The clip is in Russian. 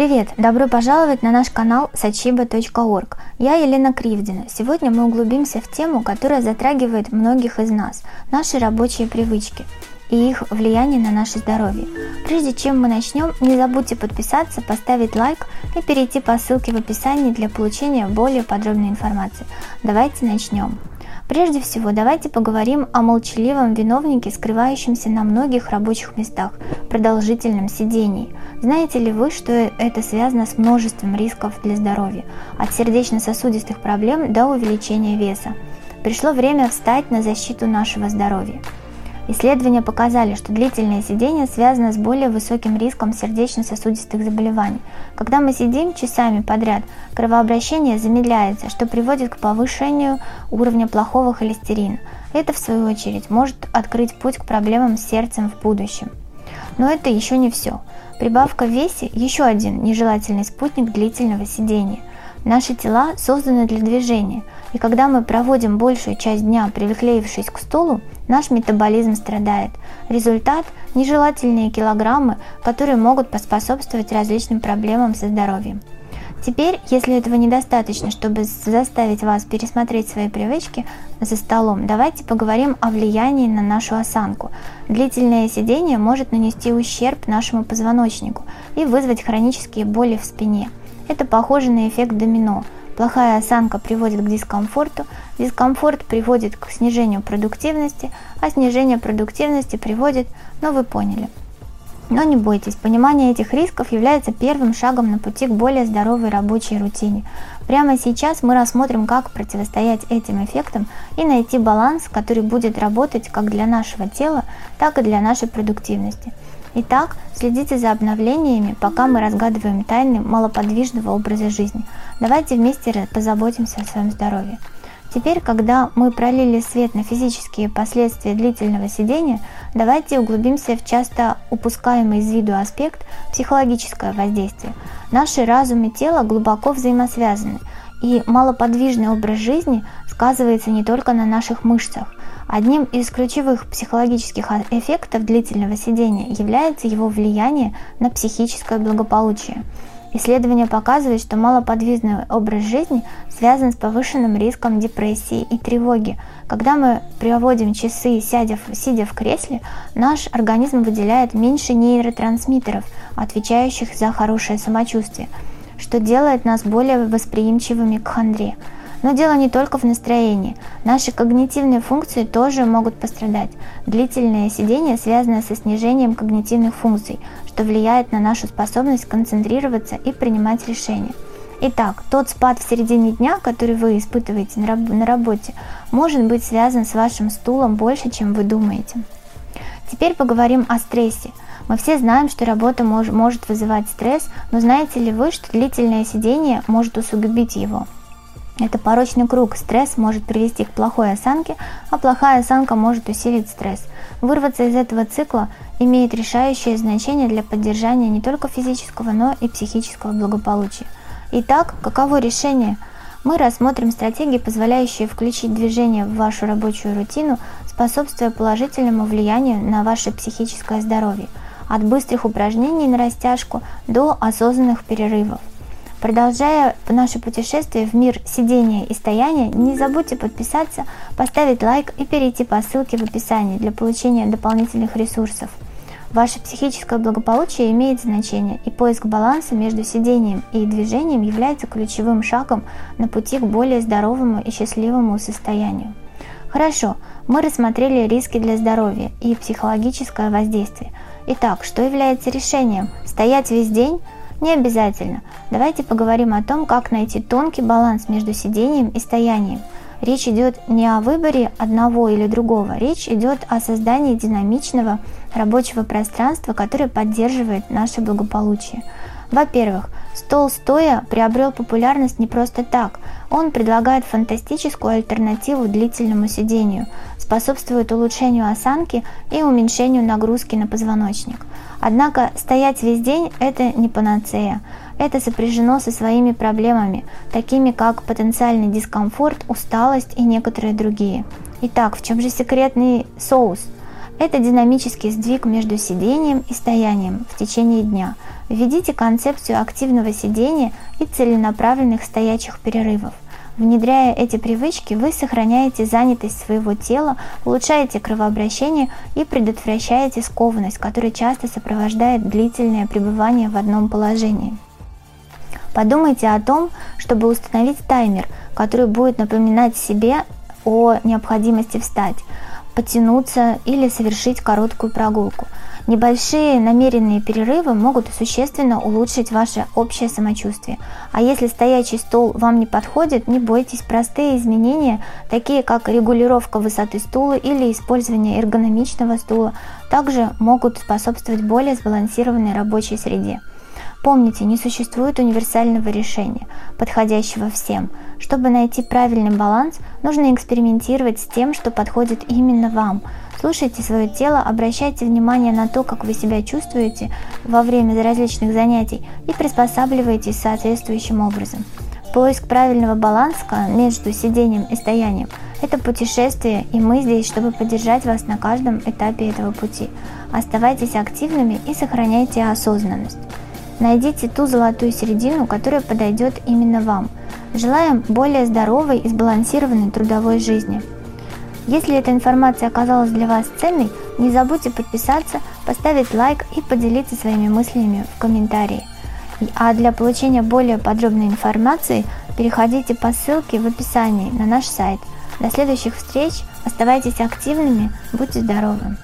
Привет! Добро пожаловать на наш канал sachiba.org. Я Елена Кривдина. Сегодня мы углубимся в тему, которая затрагивает многих из нас – наши рабочие привычки и их влияние на наше здоровье. Прежде чем мы начнем, не забудьте подписаться, поставить лайк и перейти по ссылке в описании для получения более подробной информации. Давайте начнем. Прежде всего, давайте поговорим о молчаливом виновнике, скрывающемся на многих рабочих местах, продолжительном сидении. Знаете ли вы, что это связано с множеством рисков для здоровья, от сердечно-сосудистых проблем до увеличения веса? Пришло время встать на защиту нашего здоровья. Исследования показали, что длительное сидение связано с более высоким риском сердечно-сосудистых заболеваний. Когда мы сидим часами подряд, кровообращение замедляется, что приводит к повышению уровня плохого холестерина. Это, в свою очередь, может открыть путь к проблемам с сердцем в будущем. Но это еще не все. Прибавка в весе – еще один нежелательный спутник длительного сидения. Наши тела созданы для движения, и когда мы проводим большую часть дня приклеившись к стулу, наш метаболизм страдает. Результат – нежелательные килограммы, которые могут поспособствовать различным проблемам со здоровьем. Теперь, если этого недостаточно, чтобы заставить вас пересмотреть свои привычки за столом, давайте поговорим о влиянии на нашу осанку. Длительное сидение может нанести ущерб нашему позвоночнику и вызвать хронические боли в спине – это похоже на эффект домино. Плохая осанка приводит к дискомфорту, дискомфорт приводит к снижению продуктивности, а снижение продуктивности приводит, ну вы поняли. Но не бойтесь, понимание этих рисков является первым шагом на пути к более здоровой рабочей рутине. Прямо сейчас мы рассмотрим, как противостоять этим эффектам и найти баланс, который будет работать как для нашего тела, так и для нашей продуктивности. Итак, следите за обновлениями, пока мы разгадываем тайны малоподвижного образа жизни. Давайте вместе позаботимся о своем здоровье. Теперь, когда мы пролили свет на физические последствия длительного сидения, давайте углубимся в часто упускаемый из виду аспект психологическое воздействие. Наши разум и тело глубоко взаимосвязаны, и малоподвижный образ жизни сказывается не только на наших мышцах. Одним из ключевых психологических эффектов длительного сидения является его влияние на психическое благополучие. Исследования показывают, что малоподвижный образ жизни связан с повышенным риском депрессии и тревоги. Когда мы проводим часы, сидя в, сидя в кресле, наш организм выделяет меньше нейротрансмиттеров, отвечающих за хорошее самочувствие, что делает нас более восприимчивыми к хандре. Но дело не только в настроении. Наши когнитивные функции тоже могут пострадать. Длительное сидение связано со снижением когнитивных функций, что влияет на нашу способность концентрироваться и принимать решения. Итак, тот спад в середине дня, который вы испытываете на работе, может быть связан с вашим стулом больше, чем вы думаете. Теперь поговорим о стрессе. Мы все знаем, что работа мож, может вызывать стресс, но знаете ли вы, что длительное сидение может усугубить его? Это порочный круг. Стресс может привести к плохой осанке, а плохая осанка может усилить стресс. Вырваться из этого цикла имеет решающее значение для поддержания не только физического, но и психического благополучия. Итак, каково решение? Мы рассмотрим стратегии, позволяющие включить движение в вашу рабочую рутину, способствуя положительному влиянию на ваше психическое здоровье, от быстрых упражнений на растяжку до осознанных перерывов. Продолжая наше путешествие в мир сидения и стояния, не забудьте подписаться, поставить лайк и перейти по ссылке в описании для получения дополнительных ресурсов. Ваше психическое благополучие имеет значение, и поиск баланса между сидением и движением является ключевым шагом на пути к более здоровому и счастливому состоянию. Хорошо, мы рассмотрели риски для здоровья и психологическое воздействие. Итак, что является решением? Стоять весь день – не обязательно. Давайте поговорим о том, как найти тонкий баланс между сидением и стоянием. Речь идет не о выборе одного или другого, речь идет о создании динамичного рабочего пространства, которое поддерживает наше благополучие. Во-первых, стол стоя приобрел популярность не просто так. Он предлагает фантастическую альтернативу длительному сидению, способствует улучшению осанки и уменьшению нагрузки на позвоночник. Однако стоять весь день – это не панацея. Это сопряжено со своими проблемами, такими как потенциальный дискомфорт, усталость и некоторые другие. Итак, в чем же секретный соус? Это динамический сдвиг между сидением и стоянием в течение дня. Введите концепцию активного сидения и целенаправленных стоячих перерывов. Внедряя эти привычки, вы сохраняете занятость своего тела, улучшаете кровообращение и предотвращаете скованность, которая часто сопровождает длительное пребывание в одном положении. Подумайте о том, чтобы установить таймер, который будет напоминать себе о необходимости встать потянуться или совершить короткую прогулку. Небольшие намеренные перерывы могут существенно улучшить ваше общее самочувствие. А если стоячий стол вам не подходит, не бойтесь, простые изменения, такие как регулировка высоты стула или использование эргономичного стула, также могут способствовать более сбалансированной рабочей среде. Помните, не существует универсального решения, подходящего всем. Чтобы найти правильный баланс, нужно экспериментировать с тем, что подходит именно вам. Слушайте свое тело, обращайте внимание на то, как вы себя чувствуете во время различных занятий и приспосабливайтесь соответствующим образом. Поиск правильного баланса между сидением и стоянием – это путешествие, и мы здесь, чтобы поддержать вас на каждом этапе этого пути. Оставайтесь активными и сохраняйте осознанность. Найдите ту золотую середину, которая подойдет именно вам. Желаем более здоровой и сбалансированной трудовой жизни. Если эта информация оказалась для вас ценной, не забудьте подписаться, поставить лайк и поделиться своими мыслями в комментарии. А для получения более подробной информации переходите по ссылке в описании на наш сайт. До следующих встреч, оставайтесь активными, будьте здоровы!